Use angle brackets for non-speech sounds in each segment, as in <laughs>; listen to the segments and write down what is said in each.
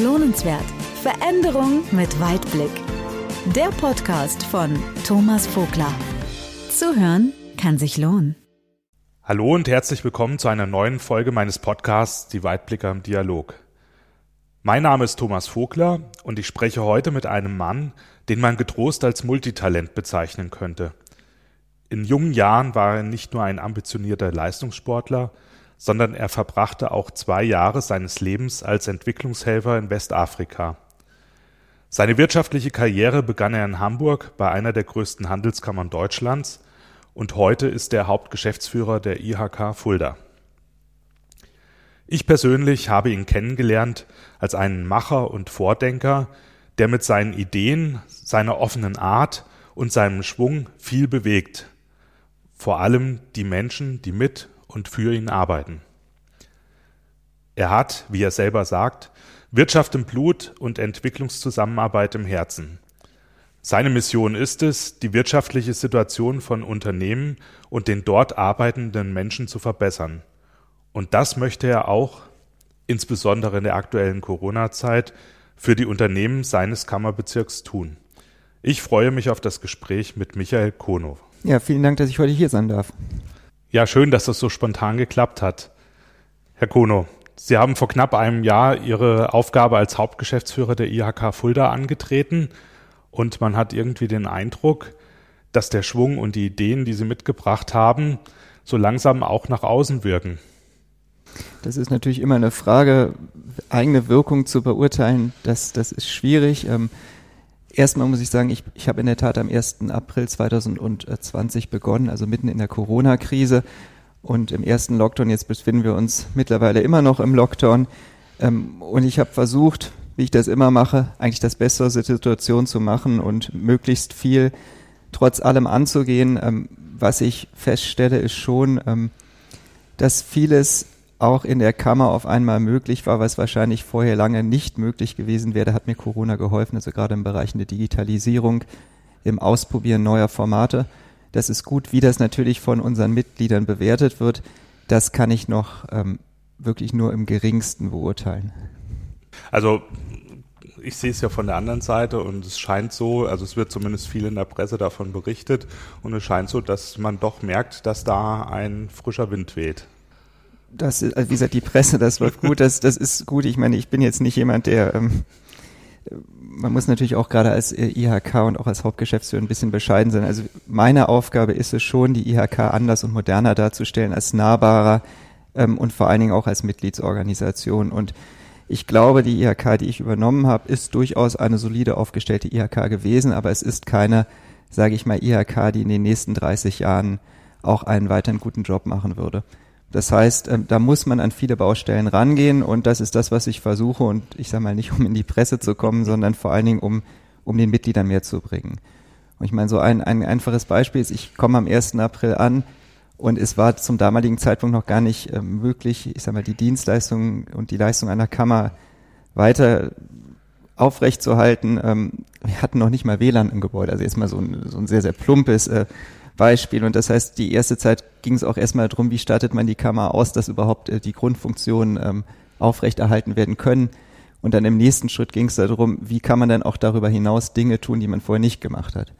Lohnenswert. Veränderung mit Weitblick. Der Podcast von Thomas Vogler. Zuhören kann sich lohnen. Hallo und herzlich willkommen zu einer neuen Folge meines Podcasts Die Weitblicker im Dialog. Mein Name ist Thomas Vogler und ich spreche heute mit einem Mann, den man getrost als Multitalent bezeichnen könnte. In jungen Jahren war er nicht nur ein ambitionierter Leistungssportler, sondern er verbrachte auch zwei Jahre seines Lebens als Entwicklungshelfer in Westafrika. Seine wirtschaftliche Karriere begann er in Hamburg bei einer der größten Handelskammern Deutschlands und heute ist er Hauptgeschäftsführer der IHK Fulda. Ich persönlich habe ihn kennengelernt als einen Macher und Vordenker, der mit seinen Ideen, seiner offenen Art und seinem Schwung viel bewegt. Vor allem die Menschen, die mit und für ihn arbeiten. Er hat, wie er selber sagt, Wirtschaft im Blut und Entwicklungszusammenarbeit im Herzen. Seine Mission ist es, die wirtschaftliche Situation von Unternehmen und den dort arbeitenden Menschen zu verbessern. Und das möchte er auch, insbesondere in der aktuellen Corona-Zeit, für die Unternehmen seines Kammerbezirks tun. Ich freue mich auf das Gespräch mit Michael Konow. Ja, vielen Dank, dass ich heute hier sein darf. Ja, schön, dass das so spontan geklappt hat. Herr Kono, Sie haben vor knapp einem Jahr Ihre Aufgabe als Hauptgeschäftsführer der IHK Fulda angetreten und man hat irgendwie den Eindruck, dass der Schwung und die Ideen, die Sie mitgebracht haben, so langsam auch nach außen wirken. Das ist natürlich immer eine Frage, eigene Wirkung zu beurteilen. Das, das ist schwierig. Ähm, Erstmal muss ich sagen, ich, ich habe in der Tat am 1. April 2020 begonnen, also mitten in der Corona-Krise. Und im ersten Lockdown, jetzt befinden wir uns mittlerweile immer noch im Lockdown. Ähm, und ich habe versucht, wie ich das immer mache, eigentlich das Beste aus der Situation zu machen und möglichst viel trotz allem anzugehen. Ähm, was ich feststelle, ist schon, ähm, dass vieles auch in der Kammer auf einmal möglich war, was wahrscheinlich vorher lange nicht möglich gewesen wäre. Hat mir Corona geholfen, also gerade im Bereich der Digitalisierung, im Ausprobieren neuer Formate. Das ist gut, wie das natürlich von unseren Mitgliedern bewertet wird. Das kann ich noch ähm, wirklich nur im geringsten beurteilen. Also ich sehe es ja von der anderen Seite und es scheint so, also es wird zumindest viel in der Presse davon berichtet und es scheint so, dass man doch merkt, dass da ein frischer Wind weht das ist, also wie gesagt, die Presse, das läuft gut, das, das ist gut. Ich meine, ich bin jetzt nicht jemand, der, ähm, man muss natürlich auch gerade als äh, IHK und auch als Hauptgeschäftsführer ein bisschen bescheiden sein. Also meine Aufgabe ist es schon, die IHK anders und moderner darzustellen, als nahbarer ähm, und vor allen Dingen auch als Mitgliedsorganisation. Und ich glaube, die IHK, die ich übernommen habe, ist durchaus eine solide aufgestellte IHK gewesen, aber es ist keine, sage ich mal, IHK, die in den nächsten 30 Jahren auch einen weiteren guten Job machen würde. Das heißt, ähm, da muss man an viele Baustellen rangehen und das ist das, was ich versuche und ich sage mal nicht, um in die Presse zu kommen, sondern vor allen Dingen, um, um den Mitgliedern mehr zu bringen. Und ich meine, so ein, ein einfaches Beispiel ist, ich komme am 1. April an und es war zum damaligen Zeitpunkt noch gar nicht äh, möglich, ich sage mal, die Dienstleistung und die Leistung einer Kammer weiter aufrechtzuerhalten. Ähm, wir hatten noch nicht mal WLAN im Gebäude, also jetzt mal so ein, so ein sehr, sehr plumpes äh, Beispiel. Und das heißt, die erste Zeit ging es auch erstmal darum, wie startet man die Kammer aus, dass überhaupt äh, die Grundfunktionen ähm, aufrechterhalten werden können. Und dann im nächsten Schritt ging es darum, wie kann man dann auch darüber hinaus Dinge tun, die man vorher nicht gemacht hat.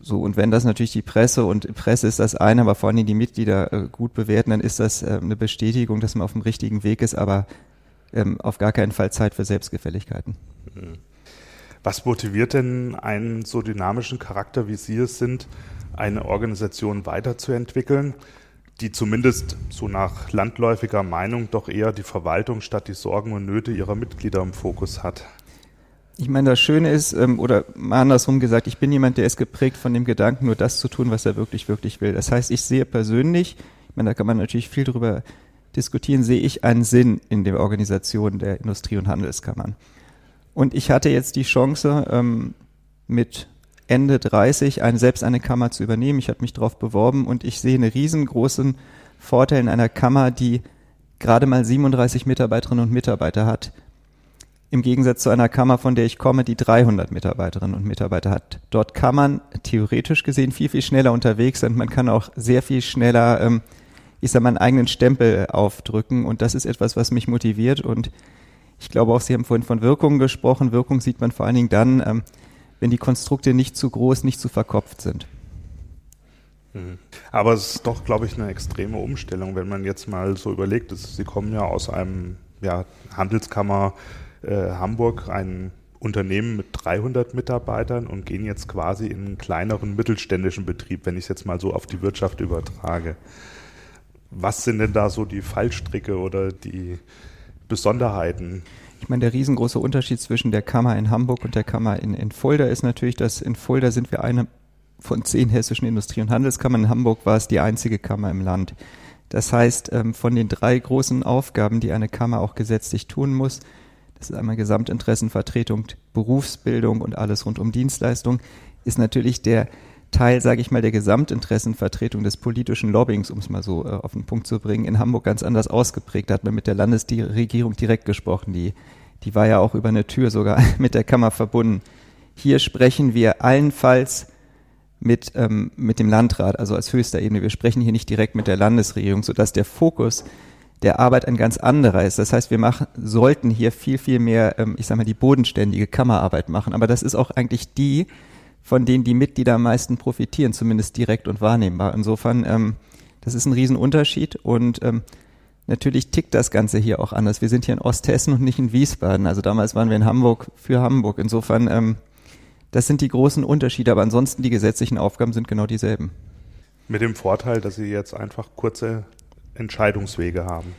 So, und wenn das natürlich die Presse und Presse ist das eine, aber vor allem die Mitglieder äh, gut bewerten, dann ist das äh, eine Bestätigung, dass man auf dem richtigen Weg ist, aber ähm, auf gar keinen Fall Zeit für Selbstgefälligkeiten. Was motiviert denn einen so dynamischen Charakter, wie Sie es sind, eine Organisation weiterzuentwickeln, die zumindest so nach landläufiger Meinung doch eher die Verwaltung statt die Sorgen und Nöte ihrer Mitglieder im Fokus hat. Ich meine, das Schöne ist, ähm, oder mal andersrum gesagt, ich bin jemand, der ist geprägt von dem Gedanken, nur das zu tun, was er wirklich, wirklich will. Das heißt, ich sehe persönlich, ich meine, da kann man natürlich viel drüber diskutieren, sehe ich einen Sinn in der Organisation der Industrie- und Handelskammern. Und ich hatte jetzt die Chance, ähm, mit Ende 30 ein, selbst eine Kammer zu übernehmen. Ich habe mich darauf beworben und ich sehe einen riesengroßen Vorteil in einer Kammer, die gerade mal 37 Mitarbeiterinnen und Mitarbeiter hat. Im Gegensatz zu einer Kammer, von der ich komme, die 300 Mitarbeiterinnen und Mitarbeiter hat. Dort kann man theoretisch gesehen viel, viel schneller unterwegs sein. Man kann auch sehr viel schneller, ähm, ich sag mal, einen eigenen Stempel aufdrücken. Und das ist etwas, was mich motiviert. Und Ich glaube auch, Sie haben vorhin von Wirkung gesprochen. Wirkung sieht man vor allen Dingen dann, ähm, wenn die Konstrukte nicht zu groß, nicht zu verkopft sind. Mhm. Aber es ist doch, glaube ich, eine extreme Umstellung, wenn man jetzt mal so überlegt, dass Sie kommen ja aus einem ja, Handelskammer äh, Hamburg, ein Unternehmen mit 300 Mitarbeitern und gehen jetzt quasi in einen kleineren mittelständischen Betrieb, wenn ich es jetzt mal so auf die Wirtschaft übertrage. Was sind denn da so die Fallstricke oder die Besonderheiten? Ich meine, der riesengroße Unterschied zwischen der Kammer in Hamburg und der Kammer in, in Fulda ist natürlich, dass in Fulda sind wir eine von zehn hessischen Industrie- und Handelskammern. In Hamburg war es die einzige Kammer im Land. Das heißt, ähm, von den drei großen Aufgaben, die eine Kammer auch gesetzlich tun muss, das ist einmal Gesamtinteressenvertretung, Berufsbildung und alles rund um Dienstleistung, ist natürlich der Teil, sage ich mal, der Gesamtinteressenvertretung des politischen Lobbyings, um es mal so äh, auf den Punkt zu bringen, in Hamburg ganz anders ausgeprägt. Da hat man mit der Landesregierung direkt gesprochen. Die, die war ja auch über eine Tür sogar <laughs> mit der Kammer verbunden. Hier sprechen wir allenfalls mit, ähm, mit dem Landrat, also als höchster Ebene. Wir sprechen hier nicht direkt mit der Landesregierung, sodass der Fokus der Arbeit ein ganz anderer ist. Das heißt, wir machen, sollten hier viel, viel mehr, ähm, ich sag mal, die bodenständige Kammerarbeit machen. Aber das ist auch eigentlich die, von denen die Mitglieder am meisten profitieren, zumindest direkt und wahrnehmbar. Insofern, ähm, das ist ein Riesenunterschied und ähm, natürlich tickt das Ganze hier auch anders. Wir sind hier in Osthessen und nicht in Wiesbaden. Also damals waren wir in Hamburg für Hamburg. Insofern, ähm, das sind die großen Unterschiede, aber ansonsten die gesetzlichen Aufgaben sind genau dieselben. Mit dem Vorteil, dass Sie jetzt einfach kurze Entscheidungswege haben?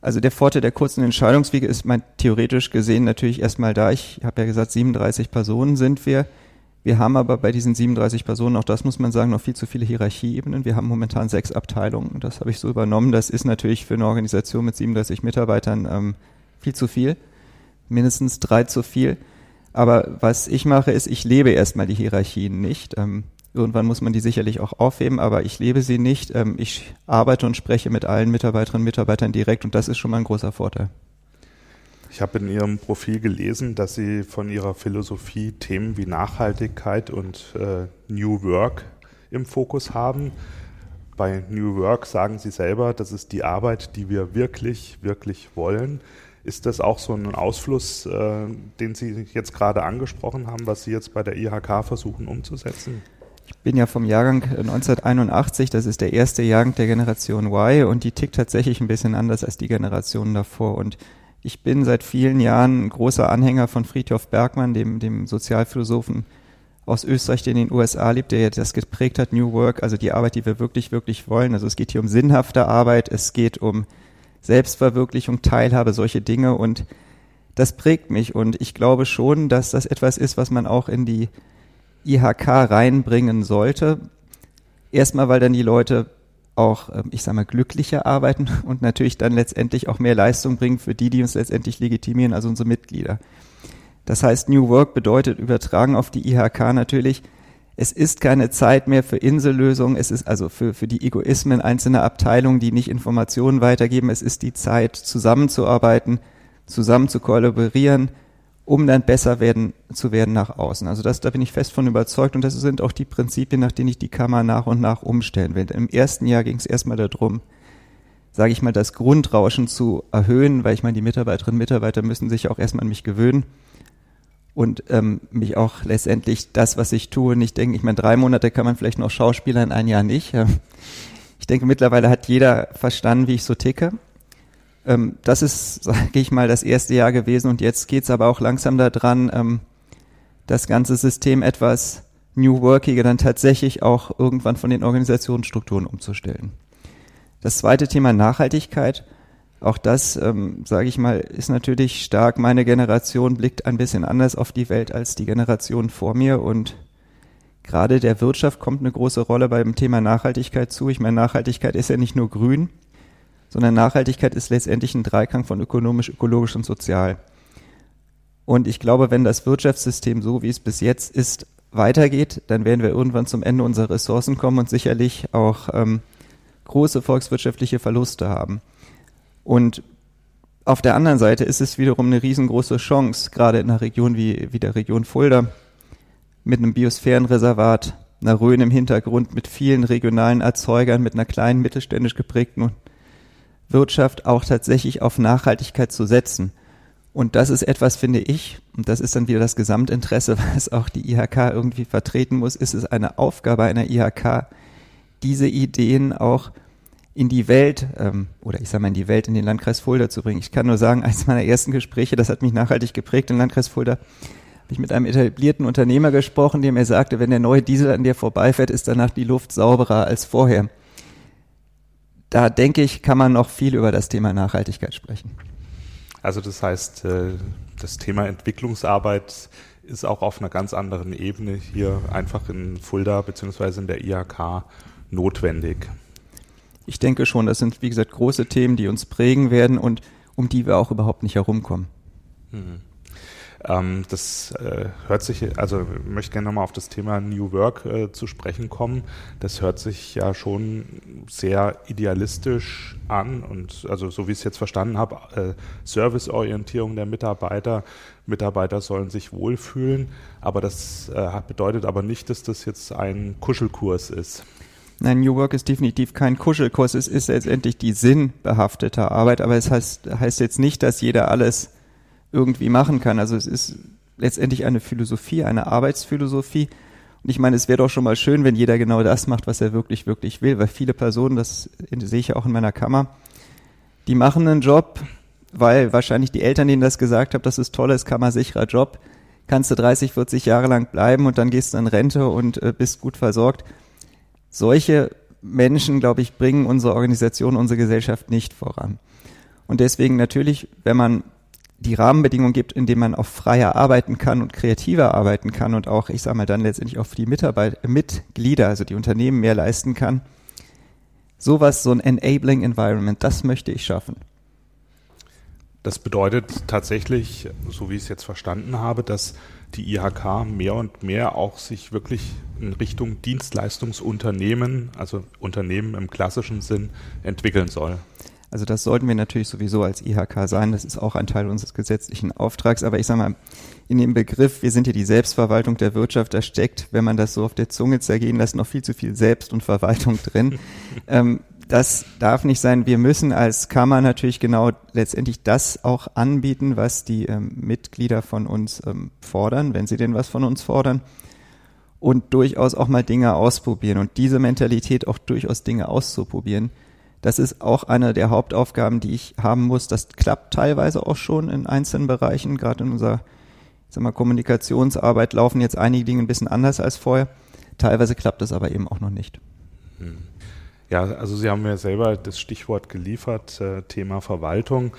Also der Vorteil der kurzen Entscheidungswege ist mein theoretisch gesehen natürlich erstmal da. Ich habe ja gesagt, 37 Personen sind wir. Wir haben aber bei diesen 37 Personen, auch das muss man sagen, noch viel zu viele Hierarchieebenen. Wir haben momentan sechs Abteilungen. Das habe ich so übernommen. Das ist natürlich für eine Organisation mit 37 Mitarbeitern ähm, viel zu viel. Mindestens drei zu viel. Aber was ich mache, ist, ich lebe erstmal die Hierarchien nicht. Ähm, Irgendwann muss man die sicherlich auch aufheben, aber ich lebe sie nicht. Ähm, ich arbeite und spreche mit allen Mitarbeiterinnen und Mitarbeitern direkt und das ist schon mal ein großer Vorteil. Ich habe in Ihrem Profil gelesen, dass Sie von Ihrer Philosophie Themen wie Nachhaltigkeit und äh, New Work im Fokus haben. Bei New Work sagen Sie selber, das ist die Arbeit, die wir wirklich, wirklich wollen. Ist das auch so ein Ausfluss, äh, den Sie jetzt gerade angesprochen haben, was Sie jetzt bei der IHK versuchen umzusetzen? Ich bin ja vom Jahrgang 1981, das ist der erste Jahrgang der Generation Y und die tickt tatsächlich ein bisschen anders als die Generationen davor. Und ich bin seit vielen Jahren ein großer Anhänger von Friedhof Bergmann, dem, dem Sozialphilosophen aus Österreich, der in den USA lebt, der das geprägt hat, New Work, also die Arbeit, die wir wirklich, wirklich wollen. Also es geht hier um sinnhafte Arbeit, es geht um Selbstverwirklichung, Teilhabe, solche Dinge und das prägt mich und ich glaube schon, dass das etwas ist, was man auch in die IHK reinbringen sollte. Erstmal, weil dann die Leute auch, ähm, ich sag mal, glücklicher arbeiten <laughs> und natürlich dann letztendlich auch mehr Leistung bringen für die, die uns letztendlich legitimieren, also unsere Mitglieder. Das heißt, New Work bedeutet übertragen auf die IHK natürlich, es ist keine Zeit mehr für Insellösungen, es ist also für, für die Egoismen einzelner Abteilungen, die nicht Informationen weitergeben, es ist die Zeit, zusammenzuarbeiten, zusammen zu kollaborieren, um dann besser werden, zu werden nach außen. Also das, da bin ich fest von überzeugt und das sind auch die Prinzipien, nach denen ich die Kammer nach und nach umstellen will. Im ersten Jahr ging es erstmal darum, sage ich mal, das Grundrauschen zu erhöhen, weil ich meine, die Mitarbeiterinnen und Mitarbeiter müssen sich auch erstmal an mich gewöhnen und ähm, mich auch letztendlich das, was ich tue, nicht denken. Ich meine, drei Monate kann man vielleicht noch Schauspielern, ein Jahr nicht. Ich denke, mittlerweile hat jeder verstanden, wie ich so ticke. Ähm, das ist, <laughs> sage ich mal, das erste Jahr gewesen und jetzt geht's aber auch langsam daran, ähm, das ganze System etwas New Workiger dann tatsächlich auch irgendwann von den Organisationsstrukturen umzustellen. Das zweite Thema Nachhaltigkeit, auch das, ähm, sage ich mal, ist natürlich stark. Meine Generation blickt ein bisschen anders auf die Welt als die Generation vor mir und gerade der Wirtschaft kommt eine große Rolle beim Thema Nachhaltigkeit zu. Ich meine, Nachhaltigkeit ist ja nicht nur grün, sondern Nachhaltigkeit ist letztendlich ein Dreiklang von ökonomisch, ökologisch und sozial. Und ich glaube, wenn das Wirtschaftssystem so, wie es bis jetzt ist, weitergeht, dann werden wir irgendwann zum Ende unserer Ressourcen kommen und sicherlich auch ähm, große volkswirtschaftliche Verluste haben. Und auf der anderen Seite ist es wiederum eine riesengroße Chance, gerade in einer Region wie, wie der Region Fulda, mit einem Biosphärenreservat, einer Rhön im Hintergrund, mit vielen regionalen Erzeugern, mit einer kleinen mittelständisch geprägten Wirtschaft auch tatsächlich auf Nachhaltigkeit zu setzen. Und das ist etwas, finde ich, und das ist dann wieder das Gesamtinteresse, <laughs> was auch die IHK irgendwie vertreten muss, ist es eine Aufgabe einer IHK, diese Ideen auch in die Welt ähm, oder ich sage mal in die Welt, in den Landkreis Fulda zu bringen. Ich kann nur sagen, eines meiner ersten Gespräche, das hat mich nachhaltig geprägt im Landkreis Fulda, habe ich mit einem etablierten Unternehmer gesprochen, der mir sagte, wenn der neue Diesel an dir vorbeifährt, ist danach die Luft sauberer als vorher. Da denke ich, kann man noch viel über das Thema Nachhaltigkeit sprechen. Also das heißt, äh, das Thema Entwicklungsarbeit ist auch auf einer ganz anderen Ebene hier einfach in Fulda beziehungsweise in der IHK notwendig. Ich denke schon, das sind, wie gesagt, große Themen, die uns prägen werden und um die wir auch überhaupt nicht herumkommen. Mhm. Ähm, das äh, hört sich, also möchte gerne nochmal auf das Thema New Work äh, zu sprechen kommen. Das hört sich ja schon sehr idealistisch an und also so wie ich es jetzt verstanden habe, äh, Serviceorientierung der Mitarbeiter. Mitarbeiter sollen sich wohlfühlen, aber das äh, bedeutet aber nicht, dass das jetzt ein Kuschelkurs ist. Nein, New Work ist definitiv kein Kuschelkurs. Es ist letztendlich die sinnbehaftete Arbeit, aber es heißt, heißt jetzt nicht, dass jeder alles irgendwie machen kann. Also es ist letztendlich eine Philosophie, eine Arbeitsphilosophie. Und ich meine, es wäre doch schon mal schön, wenn jeder genau das macht, was er wirklich, wirklich will, weil viele Personen, das sehe ich ja auch in meiner Kammer, die machen einen Job, weil wahrscheinlich die Eltern denen das gesagt haben, das ist tolles, kammersicherer Job, kannst du 30, 40 Jahre lang bleiben und dann gehst du in Rente und äh, bist gut versorgt. Solche Menschen, glaube ich, bringen unsere Organisation, unsere Gesellschaft nicht voran. Und deswegen natürlich, wenn man die Rahmenbedingungen gibt, in denen man auch freier arbeiten kann und kreativer arbeiten kann und auch, ich sage mal, dann letztendlich auch für die Mitarbeiter, Mitglieder, also die Unternehmen mehr leisten kann. Sowas, so ein enabling environment, das möchte ich schaffen. Das bedeutet tatsächlich, so wie ich es jetzt verstanden habe, dass die IHK mehr und mehr auch sich wirklich in Richtung Dienstleistungsunternehmen, also Unternehmen im klassischen Sinn, entwickeln soll. Also das sollten wir natürlich sowieso als IHK sein. Das ist auch ein Teil unseres gesetzlichen Auftrags. Aber ich sage mal, in dem Begriff, wir sind hier die Selbstverwaltung der Wirtschaft, da steckt, wenn man das so auf der Zunge zergehen lässt, noch viel zu viel Selbst und Verwaltung drin. <laughs> ähm, das darf nicht sein. Wir müssen als Kammer natürlich genau letztendlich das auch anbieten, was die ähm, Mitglieder von uns ähm, fordern, wenn sie denn was von uns fordern. Und durchaus auch mal Dinge ausprobieren und diese Mentalität auch durchaus Dinge auszuprobieren das ist auch eine der Hauptaufgaben, die ich haben muss. Das klappt teilweise auch schon in einzelnen Bereichen. Gerade in unserer sag mal, Kommunikationsarbeit laufen jetzt einige Dinge ein bisschen anders als vorher. Teilweise klappt es aber eben auch noch nicht. Hm. Ja, also Sie haben mir selber das Stichwort geliefert, äh, Thema Verwaltung.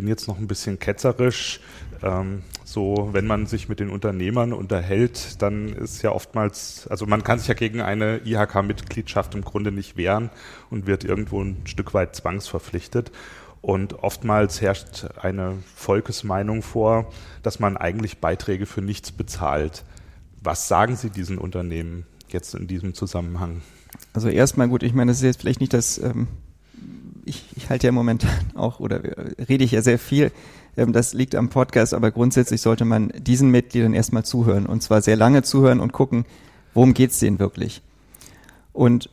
Bin jetzt noch ein bisschen ketzerisch. Ähm, so, wenn man sich mit den Unternehmern unterhält, dann ist ja oftmals, also man kann sich ja gegen eine IHK-Mitgliedschaft im Grunde nicht wehren und wird irgendwo ein Stück weit zwangsverpflichtet. Und oftmals herrscht eine Volkesmeinung vor, dass man eigentlich Beiträge für nichts bezahlt. Was sagen Sie diesen Unternehmen jetzt in diesem Zusammenhang? Also erstmal gut, ich meine, das ist jetzt vielleicht nicht das, ähm, ich, ich halte ja momentan <laughs> auch oder rede ich ja sehr viel ähm, das liegt am Podcast, aber grundsätzlich sollte man diesen Mitgliedern erstmal zuhören und zwar sehr lange zuhören und gucken, worum geht's denen wirklich. Und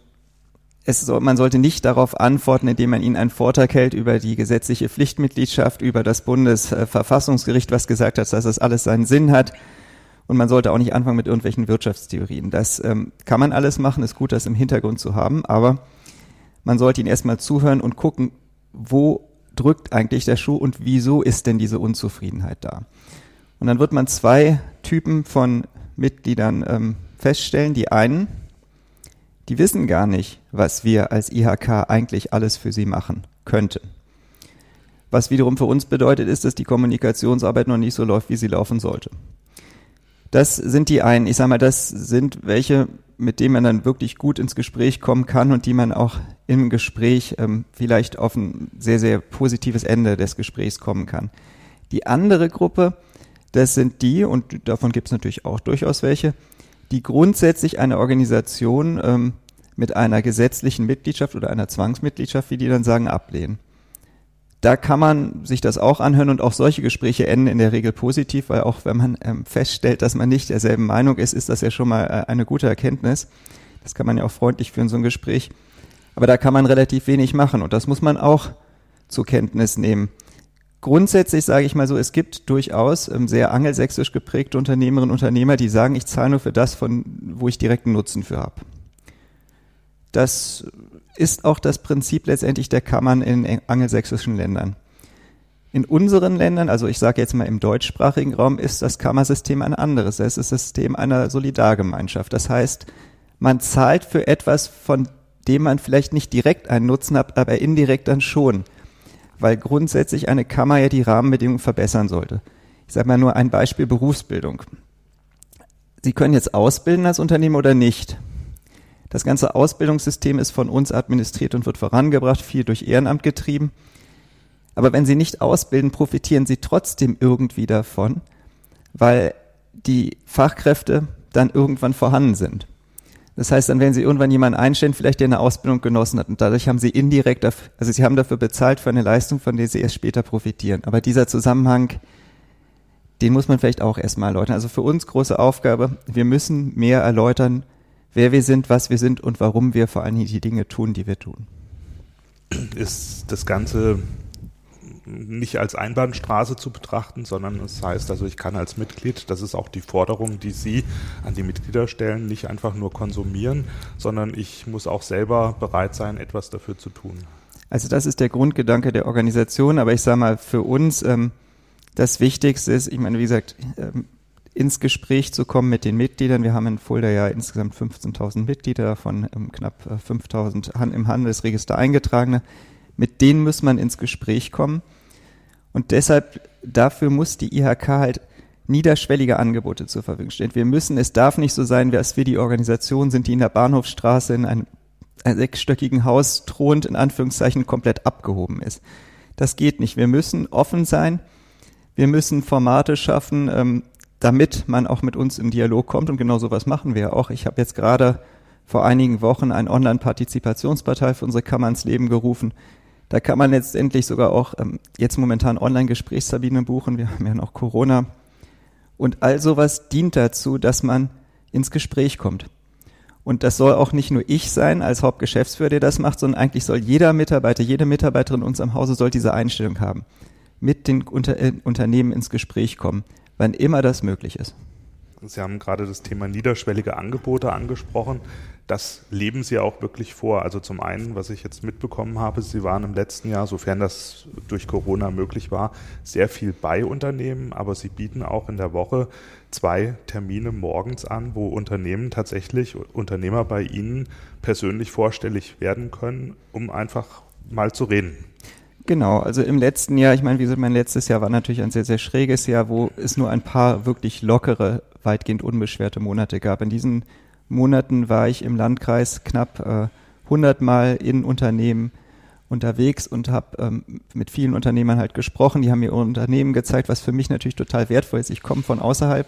es man sollte nicht darauf antworten, indem man ihnen einen Vortrag hält über die gesetzliche Pflichtmitgliedschaft, über das Bundesverfassungsgericht, was gesagt hat, dass das alles seinen Sinn hat. Und man sollte auch nicht anfangen mit irgendwelchen Wirtschaftstheorien. Das ähm, kann man alles machen, ist gut, das im Hintergrund zu haben, aber man sollte ihnen erstmal zuhören und gucken, wo drückt eigentlich der Schuh und wieso ist denn diese Unzufriedenheit da? Und dann wird man zwei Typen von Mitgliedern ähm, feststellen. Die einen, die wissen gar nicht, was wir als IHK eigentlich alles für sie machen könnten. Was wiederum für uns bedeutet, ist, dass die Kommunikationsarbeit noch nicht so läuft, wie sie laufen sollte. Das sind die einen. Ich sage mal, das sind welche, mit denen man dann wirklich gut ins Gespräch kommen kann und die man auch im Gespräch ähm, vielleicht auf ein sehr, sehr positives Ende des Gesprächs kommen kann. Die andere Gruppe, das sind die, und davon gibt es natürlich auch durchaus welche, die grundsätzlich eine Organisation ähm, mit einer gesetzlichen Mitgliedschaft oder einer Zwangsmitgliedschaft, wie die dann sagen, ablehnen da kann man sich das auch anhören und auch solche Gespräche enden in der Regel positiv, weil auch wenn man ähm, feststellt, dass man nicht derselben Meinung ist, ist das ja schon mal äh, eine gute Erkenntnis. Das kann man ja auch freundlich führen, so ein Gespräch. Aber da kann man relativ wenig machen und das muss man auch zur Kenntnis nehmen. Grundsätzlich sage ich mal so, es gibt durchaus ähm, sehr angelsächsisch geprägte Unternehmerinnen und Unternehmer, die sagen, ich zahle nur für das, von wo ich direkten Nutzen für habe. Das ist auch das Prinzip letztendlich der Kammern in angelsächsischen Ländern. In unseren Ländern, also ich sage jetzt mal im deutschsprachigen Raum, ist das Kammersystem ein anderes. Es ist das System einer Solidargemeinschaft. Das heißt, man zahlt für etwas, von dem man vielleicht nicht direkt einen Nutzen hat, aber indirekt dann schon. Weil grundsätzlich eine Kammer ja die Rahmenbedingungen verbessern sollte. Ich sage mal nur ein Beispiel Berufsbildung. Sie können jetzt ausbilden als Unternehmen oder nicht. Das ganze Ausbildungssystem ist von uns administriert und wird vorangebracht, viel durch Ehrenamt getrieben. Aber wenn Sie nicht ausbilden, profitieren Sie trotzdem irgendwie davon, weil die Fachkräfte dann irgendwann vorhanden sind. Das heißt, dann werden Sie irgendwann jemanden einstellen, vielleicht der eine Ausbildung genossen hat und dadurch haben Sie indirekt, also Sie haben dafür bezahlt für eine Leistung, von der Sie erst später profitieren. Aber dieser Zusammenhang, den muss man vielleicht auch erstmal erläutern. Also für uns große Aufgabe, wir müssen mehr erläutern, wer wir sind, was wir sind und warum wir vor allem die Dinge tun, die wir tun. Ist das Ganze nicht als Einbahnstraße zu betrachten, sondern es heißt also, ich kann als Mitglied, das ist auch die Forderung, die Sie an die Mitglieder stellen, nicht einfach nur konsumieren, sondern ich muss auch selber bereit sein, etwas dafür zu tun. Also das ist der Grundgedanke der Organisation, aber ich sage mal, für uns ähm, das Wichtigste ist, ich meine, wie gesagt, ähm, ins Gespräch zu kommen mit den Mitgliedern. Wir haben in Fulda ja insgesamt 15.000 Mitglieder, davon ähm, knapp 5.000 äh, im Handelsregister eingetragene. Mit denen muss man ins Gespräch kommen. Und deshalb, dafür muss die IHK halt niederschwellige Angebote zur Verfügung stellen. Wir müssen, es darf nicht so sein, dass wir die Organisation sind, die in der Bahnhofstraße in einem, einem sechsstöckigen Haus thront, in Anführungszeichen komplett abgehoben ist. Das geht nicht. Wir müssen offen sein. Wir müssen Formate schaffen, ähm, damit man auch mit uns im Dialog kommt. Und genau sowas machen wir auch. Ich habe jetzt gerade vor einigen Wochen ein Online-Partizipationspartei für unsere Kammer ins Leben gerufen, da kann man letztendlich sogar auch ähm, jetzt momentan Online-Gesprächskabinen buchen. Wir haben ja noch Corona. Und all sowas dient dazu, dass man ins Gespräch kommt. Und das soll auch nicht nur ich sein als Hauptgeschäftsführer, der das macht, sondern eigentlich soll jeder Mitarbeiter, jede Mitarbeiterin in unserem Hause soll diese Einstellung haben. Mit den Unter äh, Unternehmen ins Gespräch kommen, wann immer das möglich ist. Sie haben gerade das Thema niederschwellige Angebote angesprochen das leben sie auch wirklich vor. Also zum einen, was ich jetzt mitbekommen habe, sie waren im letzten Jahr, sofern das durch Corona möglich war, sehr viel bei Unternehmen, aber sie bieten auch in der Woche zwei Termine morgens an, wo Unternehmen tatsächlich, Unternehmer bei ihnen persönlich vorstellig werden können, um einfach mal zu reden. Genau, also im letzten Jahr, ich meine, wie gesagt, mein letztes Jahr war natürlich ein sehr, sehr schräges Jahr, wo es nur ein paar wirklich lockere, weitgehend unbeschwerte Monate gab. In diesen Monaten war ich im Landkreis knapp äh, 100 Mal in Unternehmen unterwegs und habe ähm, mit vielen Unternehmern halt gesprochen. Die haben mir Unternehmen gezeigt, was für mich natürlich total wertvoll ist. Ich komme von außerhalb.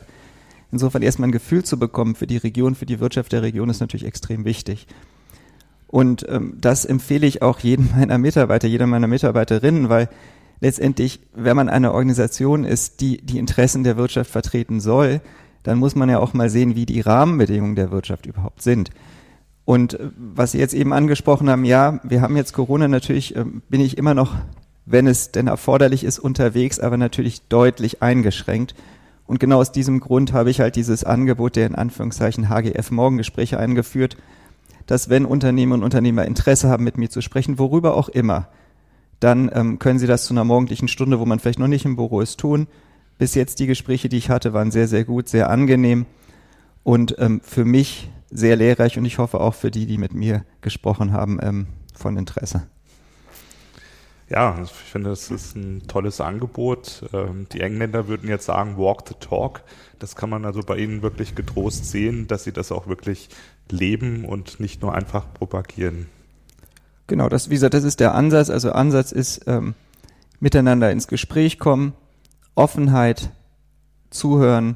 Insofern erstmal ein Gefühl zu bekommen für die Region, für die Wirtschaft der Region ist natürlich extrem wichtig. Und ähm, das empfehle ich auch jedem <laughs> meiner Mitarbeiter, jeder meiner Mitarbeiterinnen, weil letztendlich, wenn man eine Organisation ist, die die Interessen der Wirtschaft vertreten soll, dann muss man ja auch mal sehen, wie die Rahmenbedingungen der Wirtschaft überhaupt sind. Und äh, was Sie jetzt eben angesprochen haben, ja, wir haben jetzt Corona, natürlich äh, bin ich immer noch, wenn es denn erforderlich ist, unterwegs, aber natürlich deutlich eingeschränkt. Und genau aus diesem Grund habe ich halt dieses Angebot der in Anführungszeichen HGF-Morgengespräche eingeführt, dass wenn Unternehmer und Unternehmer Interesse haben, mit mir zu sprechen, worüber auch immer, dann ähm, können sie das zu einer morgendlichen Stunde, wo man vielleicht noch nicht im Büro ist, tun bis jetzt die Gespräche, die ich hatte, waren sehr, sehr gut, sehr angenehm und ähm, für mich sehr lehrreich und ich hoffe auch für die, die mit mir gesprochen haben, ähm, von Interesse. Ja, ich finde, das ist ein tolles Angebot. Ähm, die Engländer würden jetzt sagen, walk the talk. Das kann man also bei Ihnen wirklich getrost sehen, dass Sie das auch wirklich leben und nicht nur einfach propagieren. Genau, das, wie gesagt, das ist der Ansatz. Also Ansatz ist, ähm, miteinander ins Gespräch kommen, Offenheit, Zuhören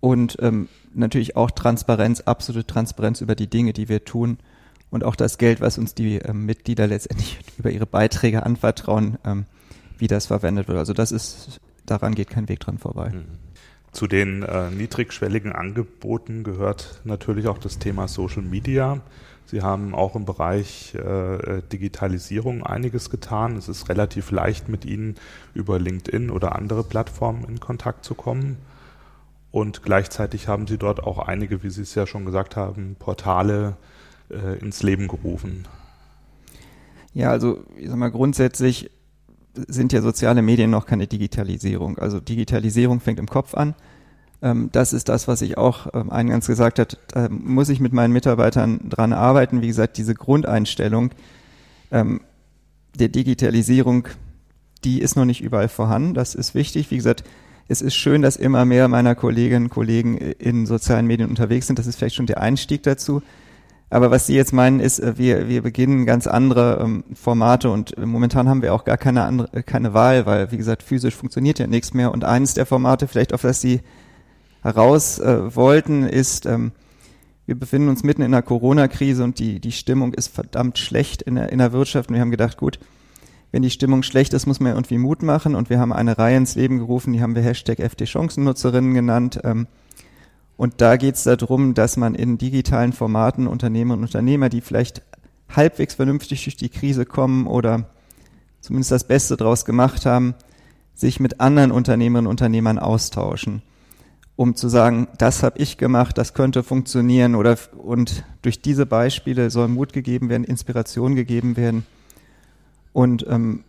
und ähm, natürlich auch Transparenz, absolute Transparenz über die Dinge, die wir tun und auch das Geld, was uns die ähm, Mitglieder letztendlich <laughs> über ihre Beiträge anvertrauen, ähm, wie das verwendet wird. Also das ist, daran geht kein Weg dran vorbei. Mhm. Zu den äh, niedrigschwelligen Angeboten gehört natürlich auch das Thema Social Media. Sie haben auch im Bereich äh, Digitalisierung einiges getan. Es ist relativ leicht, mit Ihnen über LinkedIn oder andere Plattformen in Kontakt zu kommen. Und gleichzeitig haben Sie dort auch einige, wie Sie es ja schon gesagt haben, Portale äh, ins Leben gerufen. Ja, also ich sag mal, grundsätzlich sind ja soziale Medien noch keine Digitalisierung. Also Digitalisierung fängt im Kopf an. Ähm, das ist das, was ich auch ähm, eingangs gesagt habe. Da muss ich mit meinen Mitarbeitern dran arbeiten. Wie gesagt, diese Grundeinstellung ähm, der Digitalisierung, die ist noch nicht überall vorhanden. Das ist wichtig. Wie gesagt, es ist schön, dass immer mehr meiner Kolleginnen und Kollegen in sozialen Medien unterwegs sind. Das ist vielleicht schon der Einstieg dazu. Aber was Sie jetzt meinen, ist, äh, wir, wir beginnen ganz andere ähm, Formate und äh, momentan haben wir auch gar keine andere, äh, keine Wahl, weil, wie gesagt, physisch funktioniert ja nichts mehr. Und eines der Formate, vielleicht auf das Sie heraus äh, wollten, ist, ähm, wir befinden uns mitten in einer Corona-Krise und die, die Stimmung ist verdammt schlecht in der, in der Wirtschaft. Und wir haben gedacht, gut, wenn die Stimmung schlecht ist, muss man irgendwie Mut machen. Und wir haben eine Reihe ins Leben gerufen, die haben wir Hashtag FD-Chancennutzerinnen genannt. Ähm, und da geht es darum, dass man in digitalen Formaten Unternehmer und Unternehmer, die vielleicht halbwegs vernünftig durch die Krise kommen oder zumindest das Beste draus gemacht haben, sich mit anderen Unternehmerinnen und Unternehmern austauschen, um zu sagen, das habe ich gemacht, das könnte funktionieren oder und durch diese Beispiele soll Mut gegeben werden, Inspiration gegeben werden. Und ähm,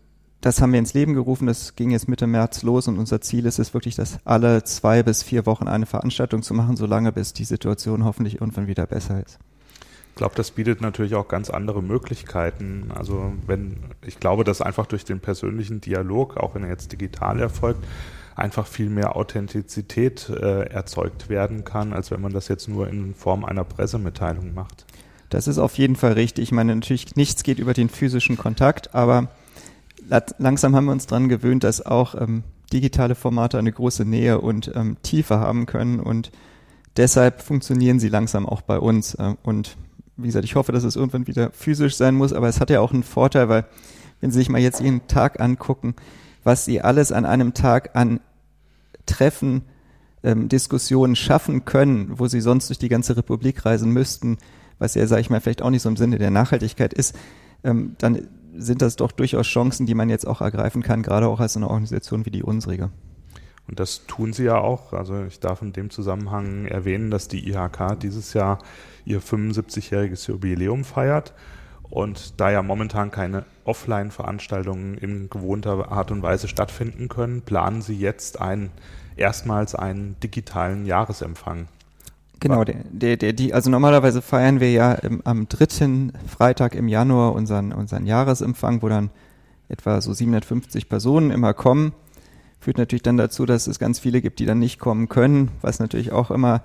das haben wir ins Leben gerufen. Das ging jetzt Mitte März los und unser Ziel ist es wirklich, das alle zwei bis vier Wochen eine Veranstaltung zu machen, solange bis die Situation hoffentlich irgendwann wieder besser ist. Ich glaube, das bietet natürlich auch ganz andere Möglichkeiten. Also wenn, ich glaube, dass einfach durch den persönlichen Dialog, auch wenn er jetzt digital erfolgt, einfach viel mehr Authentizität äh, erzeugt werden kann, als wenn man das jetzt nur in Form einer Pressemitteilung macht. Das ist auf jeden Fall richtig. Ich meine, natürlich nichts geht über den physischen Kontakt, aber langsam haben wir uns daran gewöhnt, dass auch ähm, digitale Formate eine große Nähe und ähm, Tiefe haben können und deshalb funktionieren sie langsam auch bei uns. Äh, und wie gesagt, ich hoffe, dass es irgendwann wieder physisch sein muss, aber es hat ja auch einen Vorteil, weil wenn Sie sich mal jetzt Ihren Tag angucken, was Sie alles an einem Tag an Treffen, ähm, Diskussionen schaffen können, wo Sie sonst durch die ganze Republik reisen müssten, was ja, sage ich mal, vielleicht auch nicht so im Sinne der Nachhaltigkeit ist, ähm, dann sind das doch durchaus Chancen, die man jetzt auch ergreifen kann, gerade auch als eine Organisation wie die unsrige. Und das tun sie ja auch. Also ich darf in dem Zusammenhang erwähnen, dass die IHK dieses Jahr ihr 75-jähriges Jubiläum feiert. Und da ja momentan keine Offline-Veranstaltungen in gewohnter Art und Weise stattfinden können, planen sie jetzt einen, erstmals einen digitalen Jahresempfang. Genau, der, der, der, die, also normalerweise feiern wir ja im, am dritten Freitag im Januar unseren, unseren Jahresempfang, wo dann etwa so 750 Personen immer kommen. Führt natürlich dann dazu, dass es ganz viele gibt, die dann nicht kommen können, was natürlich auch immer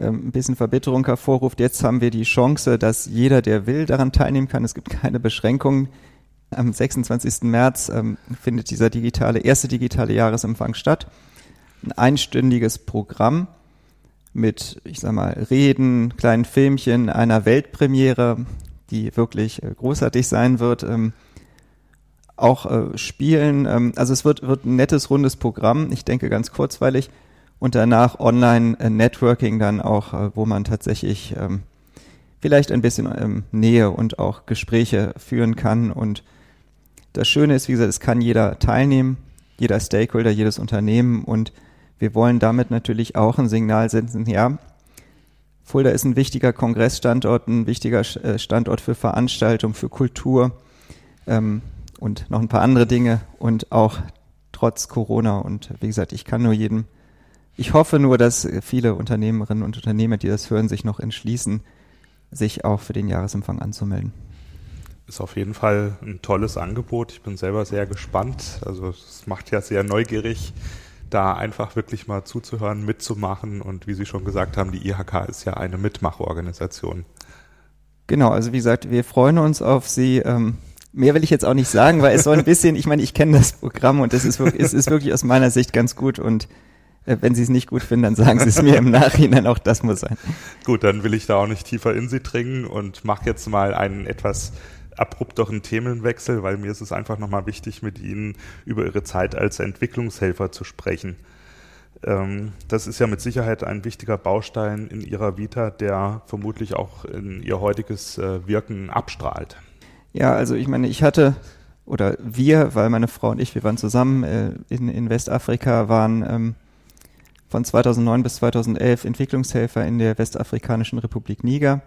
ähm, ein bisschen Verbitterung hervorruft. Jetzt haben wir die Chance, dass jeder, der will, daran teilnehmen kann. Es gibt keine Beschränkungen. Am 26. März ähm, findet dieser digitale, erste digitale Jahresempfang statt. Ein einstündiges Programm mit, ich sag mal, Reden, kleinen Filmchen, einer Weltpremiere, die wirklich äh, großartig sein wird, ähm, auch äh, spielen. Ähm, also es wird, wird ein nettes, rundes Programm, ich denke ganz kurzweilig. Und danach Online-Networking äh, dann auch, äh, wo man tatsächlich ähm, vielleicht ein bisschen ähm, Nähe und auch Gespräche führen kann. Und das Schöne ist, wie gesagt, es kann jeder teilnehmen, jeder Stakeholder, jedes Unternehmen und wir wollen damit natürlich auch ein Signal senden, ja, Fulda ist ein wichtiger Kongressstandort, ein wichtiger äh, Standort für Veranstaltungen, für Kultur ähm, und noch ein paar andere Dinge und auch trotz Corona. Und wie gesagt, ich kann nur jedem, ich hoffe nur, dass viele Unternehmerinnen und Unternehmer, die das hören, sich noch entschließen, sich auch für den Jahresempfang anzumelden. Ist auf jeden Fall ein tolles Angebot. Ich bin selber sehr gespannt. Also es macht ja sehr neugierig, da einfach wirklich mal zuzuhören, mitzumachen und wie Sie schon gesagt haben, die IHK ist ja eine Mitmachorganisation. Genau, also wie gesagt, wir freuen uns auf Sie. Ähm, mehr will ich jetzt auch nicht sagen, weil es soll ein bisschen, ich meine, ich kenne das Programm und es ist, wirklich, es ist wirklich aus meiner Sicht ganz gut und äh, wenn Sie es nicht gut finden, dann sagen Sie es mir im Nachhinein, auch das muss sein. Gut, dann will ich da auch nicht tiefer in Sie dringen und mache jetzt mal einen etwas abrupteren Themenwechsel, weil mir ist es einfach nochmal wichtig, mit Ihnen über Ihre Zeit als Entwicklungshelfer zu sprechen. Ähm, das ist ja mit Sicherheit ein wichtiger Baustein in Ihrer Vita, der vermutlich auch in Ihr heutiges äh, Wirken abstrahlt. Ja, also ich meine, ich hatte oder wir, weil meine Frau und ich, wir waren zusammen äh, in, in Westafrika, waren ähm, von 2009 bis 2011 Entwicklungshelfer in der Westafrikanischen Republik Niger,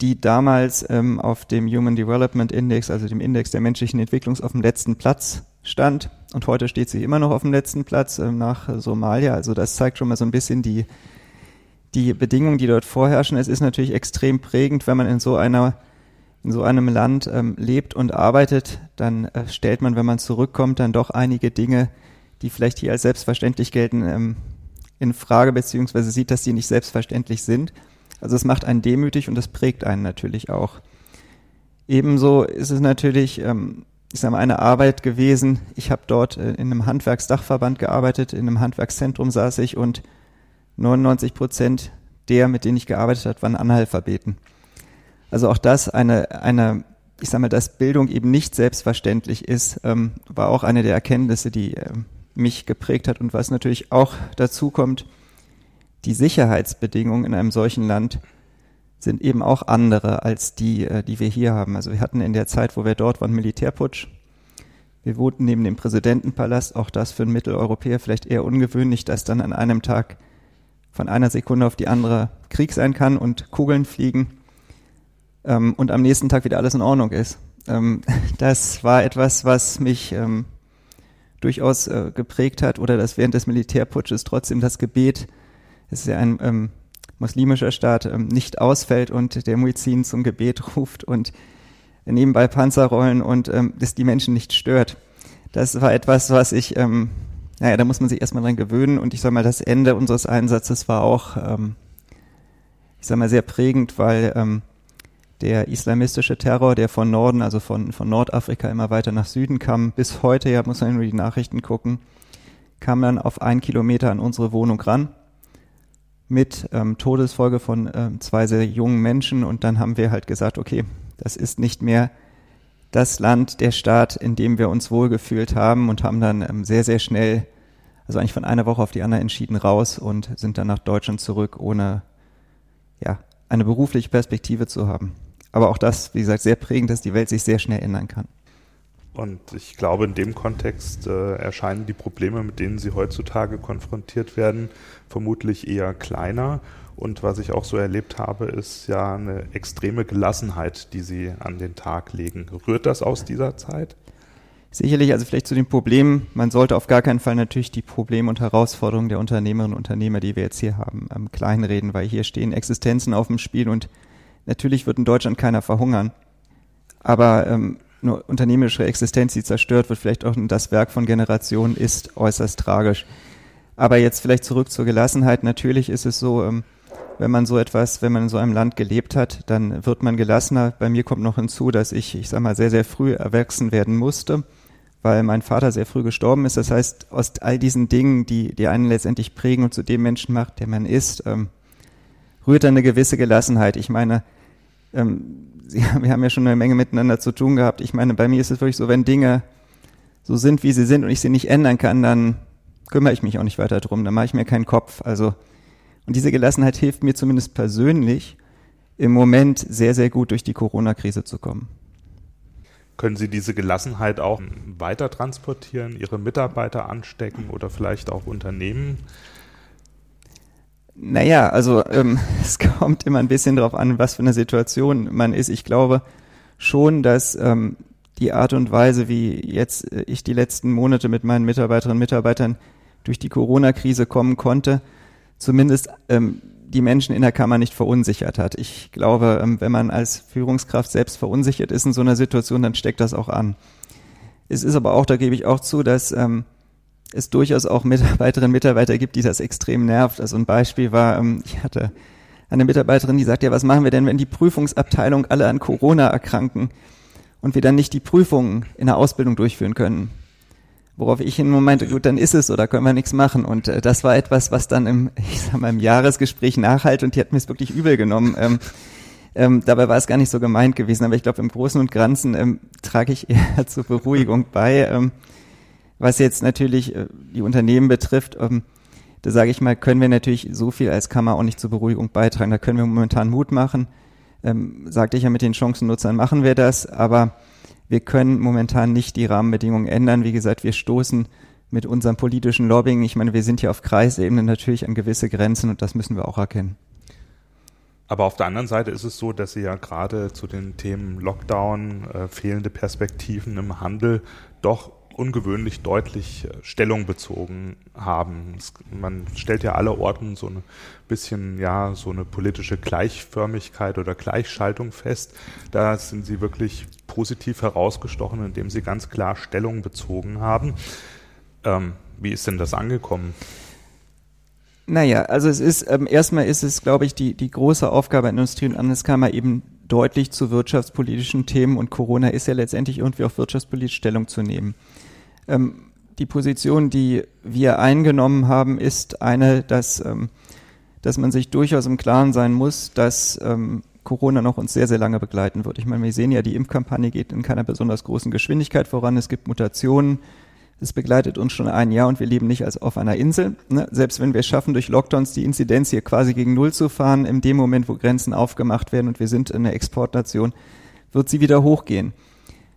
die damals ähm, auf dem Human Development Index, also dem Index der menschlichen Entwicklung, auf dem letzten Platz stand. Und heute steht sie immer noch auf dem letzten Platz ähm, nach Somalia. Also das zeigt schon mal so ein bisschen die, die Bedingungen, die dort vorherrschen. Es ist natürlich extrem prägend, wenn man in so einer in so einem Land ähm, lebt und arbeitet, dann äh, stellt man, wenn man zurückkommt, dann doch einige Dinge, die vielleicht hier als selbstverständlich gelten, ähm, in Frage, beziehungsweise sieht, dass die nicht selbstverständlich sind. Also es macht einen demütig und das prägt einen natürlich auch. Ebenso ist es natürlich, ähm, ich sage mal, eine Arbeit gewesen. Ich habe dort äh, in einem Handwerksdachverband gearbeitet, in einem Handwerkszentrum saß ich und 99 Prozent der, mit denen ich gearbeitet habe, waren Analphabeten. Also auch das eine, eine, ich sage mal, dass Bildung eben nicht selbstverständlich ist, ähm, war auch eine der Erkenntnisse, die äh, mich geprägt hat und was natürlich auch dazu kommt, die Sicherheitsbedingungen in einem solchen Land sind eben auch andere als die, äh, die wir hier haben. Also wir hatten in der Zeit, wo wir dort waren, Militärputsch. Wir wohnten neben dem Präsidentenpalast, auch das für einen Mitteleuropäer vielleicht eher ungewöhnlich, dass dann an einem Tag von einer Sekunde auf die andere Krieg sein kann und Kugeln fliegen ähm, und am nächsten Tag wieder alles in Ordnung ist. Ähm, <laughs> das war etwas, was mich ähm, durchaus äh, geprägt hat oder dass während des Militärputsches trotzdem das Gebet, es ist ja ein ähm, muslimischer Staat, ähm, nicht ausfällt und der Muizin zum Gebet <laughs> ruft und nebenbei Panzer rollen und ähm, das die Menschen nicht stört. Das war etwas, was ich, ähm, naja, da muss man sich erstmal dran gewöhnen und ich sag mal, das Ende unseres Einsatzes war auch, ähm, ich sag mal, sehr prägend, weil ähm, der islamistische Terror, der von Norden, also von, von Nordafrika immer weiter nach Süden kam, bis heute, ja, muss man nur die Nachrichten gucken, kam dann auf einen Kilometer an unsere Wohnung ran mit ähm, Todesfolge von ähm, zwei sehr jungen Menschen. Und dann haben wir halt gesagt, okay, das ist nicht mehr das Land, der Staat, in dem wir uns wohlgefühlt haben. Und haben dann ähm, sehr, sehr schnell, also eigentlich von einer Woche auf die andere entschieden raus und sind dann nach Deutschland zurück, ohne ja, eine berufliche Perspektive zu haben. Aber auch das, wie gesagt, sehr prägend, dass die Welt sich sehr schnell ändern kann. Und ich glaube, in dem Kontext äh, erscheinen die Probleme, mit denen Sie heutzutage konfrontiert werden, vermutlich eher kleiner. Und was ich auch so erlebt habe, ist ja eine extreme Gelassenheit, die Sie an den Tag legen. Rührt das aus dieser Zeit? Sicherlich, also vielleicht zu den Problemen. Man sollte auf gar keinen Fall natürlich die Probleme und Herausforderungen der Unternehmerinnen und Unternehmer, die wir jetzt hier haben, ähm, kleinreden, weil hier stehen Existenzen auf dem Spiel und Natürlich wird in Deutschland keiner verhungern, aber ähm, nur unternehmerische Existenz, die zerstört wird, vielleicht auch das Werk von Generationen, ist äußerst tragisch. Aber jetzt vielleicht zurück zur Gelassenheit. Natürlich ist es so, ähm, wenn man so etwas, wenn man in so einem Land gelebt hat, dann wird man gelassener. Bei mir kommt noch hinzu, dass ich, ich sag mal, sehr, sehr früh erwachsen werden musste, weil mein Vater sehr früh gestorben ist. Das heißt, aus all diesen Dingen, die, die einen letztendlich prägen und zu dem Menschen macht, der man ist, ähm, rührt eine gewisse Gelassenheit. Ich meine, ähm, Sie, <laughs> wir haben ja schon eine Menge miteinander zu tun gehabt. Ich meine, bei mir ist es wirklich so, wenn Dinge so sind, wie sie sind und ich sie nicht ändern kann, dann kümmere ich mich auch nicht weiter drum. Dann mache ich mir keinen Kopf. Also, und diese Gelassenheit hilft mir zumindest persönlich im Moment sehr, sehr gut durch die Corona-Krise zu kommen. Können Sie diese Gelassenheit auch weiter transportieren, Ihre Mitarbeiter anstecken oder vielleicht auch Unternehmen? Naja, also ähm, <laughs> es kommt immer ein bisschen darauf an, was für eine Situation man ist. Ich glaube schon, dass ähm, die Art und Weise, wie jetzt äh, ich die letzten Monate mit meinen Mitarbeiterinnen und Mitarbeitern durch die Corona-Krise kommen konnte, zumindest ähm, die Menschen in der Kammer nicht verunsichert hat. Ich glaube, ähm, wenn man als Führungskraft selbst verunsichert ist in so einer Situation, dann steckt das auch an. Es ist aber auch, da gebe ich auch zu, dass ähm, es durchaus auch Mitarbeiterinnen <laughs> und Mitarbeiter gibt, die das extrem nervt. Also ein Beispiel war, ähm, ich hatte eine Mitarbeiterin, die sagt, ja, was machen wir denn, wenn die Prüfungsabteilung alle an Corona erkranken und wir dann nicht die Prüfungen in der Ausbildung durchführen können? Worauf ich in meinte, gut, dann ist es da können wir nichts machen. Und äh, das war etwas, was dann im, <laughs> ich sag mal, im Jahresgespräch nachhalt und die hat mir es wirklich übel genommen. Ähm, ähm, dabei war es gar nicht so gemeint gewesen, aber ich glaube, im Großen und Ganzen ähm, trage ich <laughs> eher zur Beruhigung bei. Ähm, Was jetzt natürlich äh, die Unternehmen betrifft, ähm, da sage ich mal, können wir natürlich so viel als Kammer auch nicht zur Beruhigung beitragen. Da können wir momentan Mut machen. Ähm, sagte ich ja, mit den Chancennutzern machen wir das, aber wir können momentan nicht die Rahmenbedingungen ändern. Wie gesagt, wir stoßen mit unserem politischen Lobbying, ich meine, wir sind ja auf Kreisebene natürlich an gewisse Grenzen und das müssen wir auch erkennen. Aber auf der anderen Seite ist es so, dass Sie ja gerade zu den Themen Lockdown, äh, fehlende Perspektiven im Handel doch ungewöhnlich deutlich äh, Stellung bezogen haben. Man stellt ja alle Orten so ein bisschen, ja, so eine politische Gleichförmigkeit oder Gleichschaltung fest. Da sind sie wirklich positiv herausgestochen, indem sie ganz klar Stellung bezogen haben. Ähm, wie ist denn das angekommen? Naja, also es ist, ähm, erstmal ist es, glaube ich, die, die große Aufgabe der Industrie- und Handelskammer eben deutlich zu wirtschaftspolitischen Themen und Corona ist ja letztendlich irgendwie auch wirtschaftspolitisch Stellung zu nehmen. Ähm, die Position, die wir eingenommen haben, ist eine, dass, ähm, dass man sich durchaus im Klaren sein muss, dass ähm, Corona noch uns sehr, sehr lange begleiten wird. Ich meine, wir sehen ja, die Impfkampagne geht in keiner besonders großen Geschwindigkeit voran. Es gibt Mutationen. Es begleitet uns schon ein Jahr und wir leben nicht als auf einer Insel. Ne? Selbst wenn wir es schaffen, durch Lockdowns die Inzidenz hier quasi gegen Null zu fahren, in dem Moment, wo Grenzen aufgemacht werden und wir sind eine Exportnation, wird sie wieder hochgehen.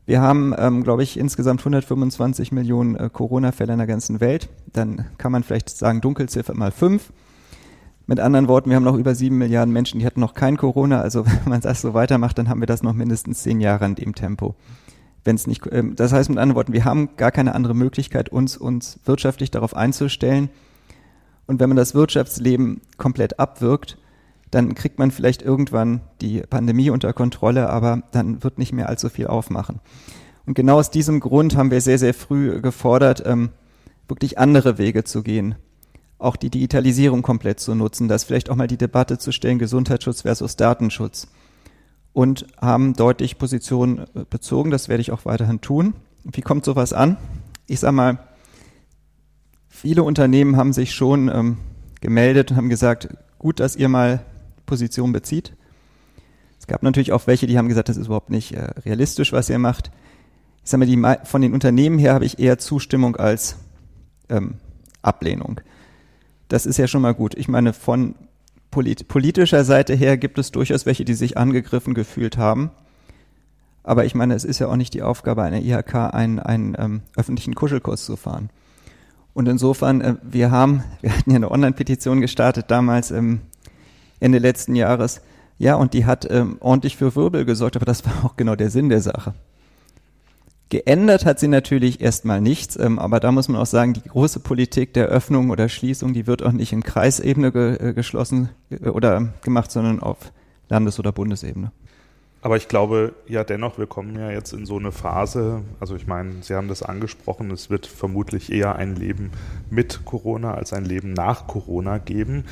Wir haben, ähm, glaube ich, insgesamt 125 Millionen äh, Corona-Fälle in der ganzen Welt. Dann kann man vielleicht sagen, Dunkelziffer mal fünf. Mit anderen Worten, wir haben noch über sieben Milliarden Menschen, die hatten noch kein Corona. Also <laughs> wenn man das so weitermacht, dann haben wir das noch mindestens zehn Jahre in dem Tempo. Wenn nicht, ähm, das heißt mit anderen Worten, wir haben gar keine andere Möglichkeit, uns uns wirtschaftlich darauf einzustellen. Und wenn man das Wirtschaftsleben komplett abwirkt, dann kriegt man vielleicht irgendwann die Pandemie unter Kontrolle, aber dann wird nicht mehr allzu viel aufmachen. Und genau aus diesem Grund haben wir sehr, sehr früh gefordert, ähm, wirklich andere Wege zu gehen. Auch die Digitalisierung komplett zu nutzen, das vielleicht auch mal die Debatte zu stellen, Gesundheitsschutz versus Datenschutz. Und haben deutlich Positionen äh, bezogen, das werde ich auch weiterhin tun. Wie kommt sowas an? Ich sage mal, viele Unternehmen haben sich schon ähm, gemeldet und haben gesagt, gut, dass ihr mal Position bezieht. Es gab natürlich auch welche, die haben gesagt, das ist überhaupt nicht äh, realistisch, was ihr macht. Ich sage mal, die, von den Unternehmen her habe ich eher Zustimmung als ähm, Ablehnung. Das ist ja schon mal gut. Ich meine, von polit politischer Seite her gibt es durchaus welche, die sich angegriffen gefühlt haben. Aber ich meine, es ist ja auch nicht die Aufgabe einer IHK, einen, einen ähm, öffentlichen Kuschelkurs zu fahren. Und insofern, äh, wir haben, <laughs> wir hatten ja eine Online-Petition gestartet damals, ähm, Ende letzten Jahres. Ja, und die hat ähm, ordentlich für Wirbel gesorgt, aber das war auch genau der Sinn der Sache. Geändert hat sie natürlich erstmal nichts, ähm, aber da muss man auch sagen, die große Politik der Öffnung oder Schließung, die wird auch nicht in Kreisebene ge äh, geschlossen äh, oder gemacht, sondern auf Landes- oder Bundesebene. Aber ich glaube ja dennoch, wir kommen ja jetzt in so eine Phase, also ich meine, Sie haben das angesprochen, es wird vermutlich eher ein Leben mit Corona als ein Leben nach Corona geben.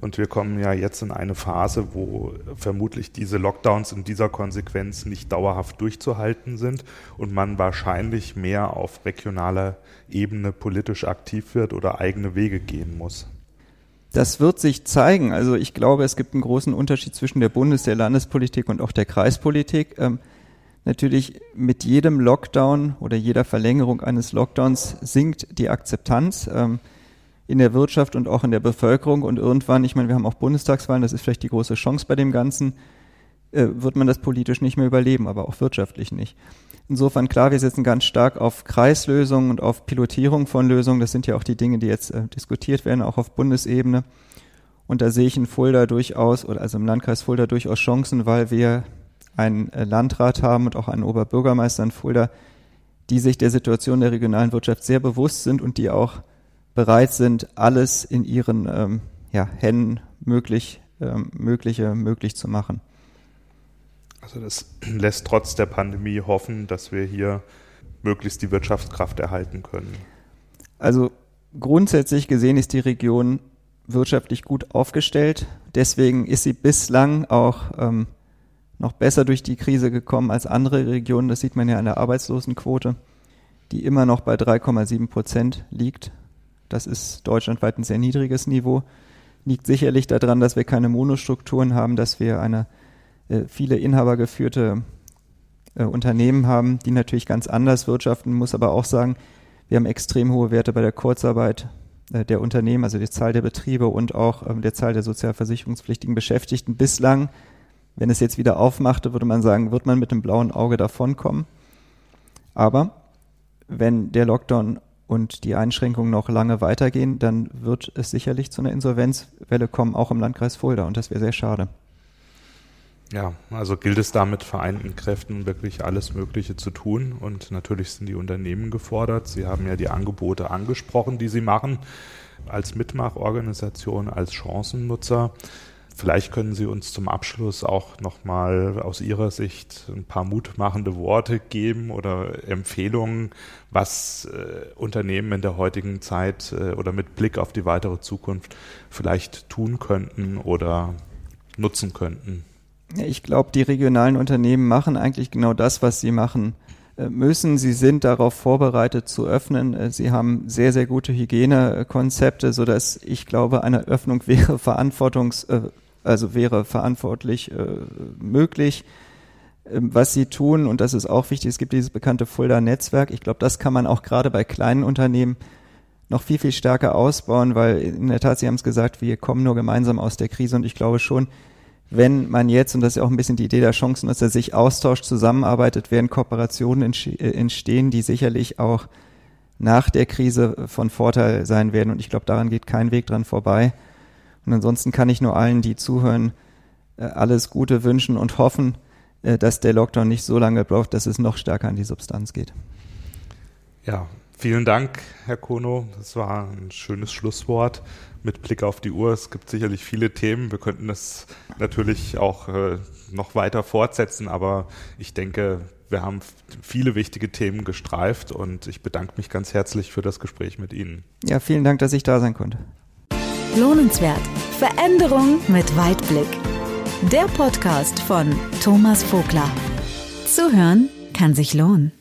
Und wir kommen ja jetzt in eine Phase, wo vermutlich diese Lockdowns in dieser Konsequenz nicht dauerhaft durchzuhalten sind und man wahrscheinlich mehr auf regionaler Ebene politisch aktiv wird oder eigene Wege gehen muss. Das wird sich zeigen. Also ich glaube, es gibt einen großen Unterschied zwischen der Bundes-, der Landespolitik und auch der Kreispolitik. Ähm, natürlich mit jedem Lockdown oder jeder Verlängerung eines Lockdowns sinkt die Akzeptanz. Ähm, in der Wirtschaft und auch in der Bevölkerung. Und irgendwann, ich meine, wir haben auch Bundestagswahlen, das ist vielleicht die große Chance bei dem Ganzen, äh, wird man das politisch nicht mehr überleben, aber auch wirtschaftlich nicht. Insofern klar, wir setzen ganz stark auf Kreislösungen und auf Pilotierung von Lösungen. Das sind ja auch die Dinge, die jetzt äh, diskutiert werden, auch auf Bundesebene. Und da sehe ich in Fulda durchaus, oder also im Landkreis Fulda durchaus Chancen, weil wir einen äh, Landrat haben und auch einen Oberbürgermeister in Fulda, die sich der Situation der regionalen Wirtschaft sehr bewusst sind und die auch bereit sind, alles in ihren ähm, ja, Händen möglich, ähm, Mögliche möglich zu machen. Also das <clears throat> lässt trotz der Pandemie hoffen, dass wir hier möglichst die Wirtschaftskraft erhalten können. Also grundsätzlich gesehen ist die Region wirtschaftlich gut aufgestellt. Deswegen ist sie bislang auch ähm, noch besser durch die Krise gekommen als andere Regionen. Das sieht man ja an der Arbeitslosenquote, die immer noch bei 3,7 Prozent liegt. Das ist deutschlandweit ein sehr niedriges Niveau. Liegt sicherlich daran, dass wir keine Monostrukturen haben, dass wir eine äh, viele inhabergeführte äh, Unternehmen haben, die natürlich ganz anders wirtschaften, muss aber auch sagen, Wir haben extrem hohe Werte bei der Kurzarbeit äh, der Unternehmen, also die Zahl der Betriebe und auch ähm, der Zahl der sozialversicherungspflichtigen Beschäftigten. Bislang, wenn es jetzt wieder aufmachte, würde man sagen, wird man mit dem blauen Auge davonkommen. Aber wenn der Lockdown und die Einschränkungen noch lange weitergehen, dann wird es sicherlich zu einer Insolvenzwelle kommen, auch im Landkreis Fulda. Und das wäre sehr schade. Ja, also gilt es da mit vereinten Kräften wirklich alles Mögliche zu tun. Und natürlich sind die Unternehmen gefordert. Sie haben ja die Angebote angesprochen, die sie machen, als Mitmachorganisation, als Chancennutzer. Vielleicht können Sie uns zum Abschluss auch nochmal aus Ihrer Sicht ein paar mutmachende Worte geben oder Empfehlungen, was äh, Unternehmen in der heutigen Zeit äh, oder mit Blick auf die weitere Zukunft vielleicht tun könnten oder nutzen könnten. Ich glaube, die regionalen Unternehmen machen eigentlich genau das, was sie machen äh, müssen. Sie sind darauf vorbereitet zu öffnen. Äh, sie haben sehr, sehr gute Hygienekonzepte, sodass ich glaube, eine Öffnung <laughs> wäre verantwortungs, äh, also wäre verantwortlich äh, möglich. Ähm, was sie tun, und das ist auch wichtig, es gibt dieses bekannte Fulda-Netzwerk. Ich glaube, das kann man auch gerade bei kleinen Unternehmen noch viel, viel stärker ausbauen, weil in der Tat, Sie haben es gesagt, wir kommen nur gemeinsam aus der Krise und ich glaube schon, wenn man jetzt, und das ist ja auch ein bisschen die Idee der Chancen, dass er sich austauscht, zusammenarbeitet, werden Kooperationen äh, entstehen, die sicherlich auch nach der Krise von Vorteil sein werden. Und ich glaube, daran geht kein Weg dran vorbei. Und ansonsten kann ich nur allen, die zuhören, äh, alles Gute wünschen und hoffen, äh, dass der Lockdown nicht so lange braucht, dass es noch stärker an die Substanz geht. Ja, vielen Dank, Herr Kono. Das war ein schönes Schlusswort mit Blick auf die Uhr. Es gibt sicherlich viele Themen. Wir könnten das natürlich auch äh, noch weiter fortsetzen, aber ich denke, wir haben viele wichtige Themen gestreift und ich bedanke mich ganz herzlich für das Gespräch mit Ihnen. Ja, vielen Dank, dass ich da sein konnte. Lohnenswert. Veränderung mit Weitblick. Der Podcast von Thomas Vogler. Zuhören kann sich lohnen.